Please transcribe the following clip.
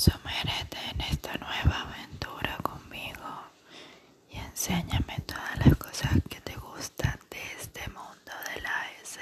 Sumérete en esta nueva aventura conmigo y enséñame todas las cosas que te gustan de este mundo de la S.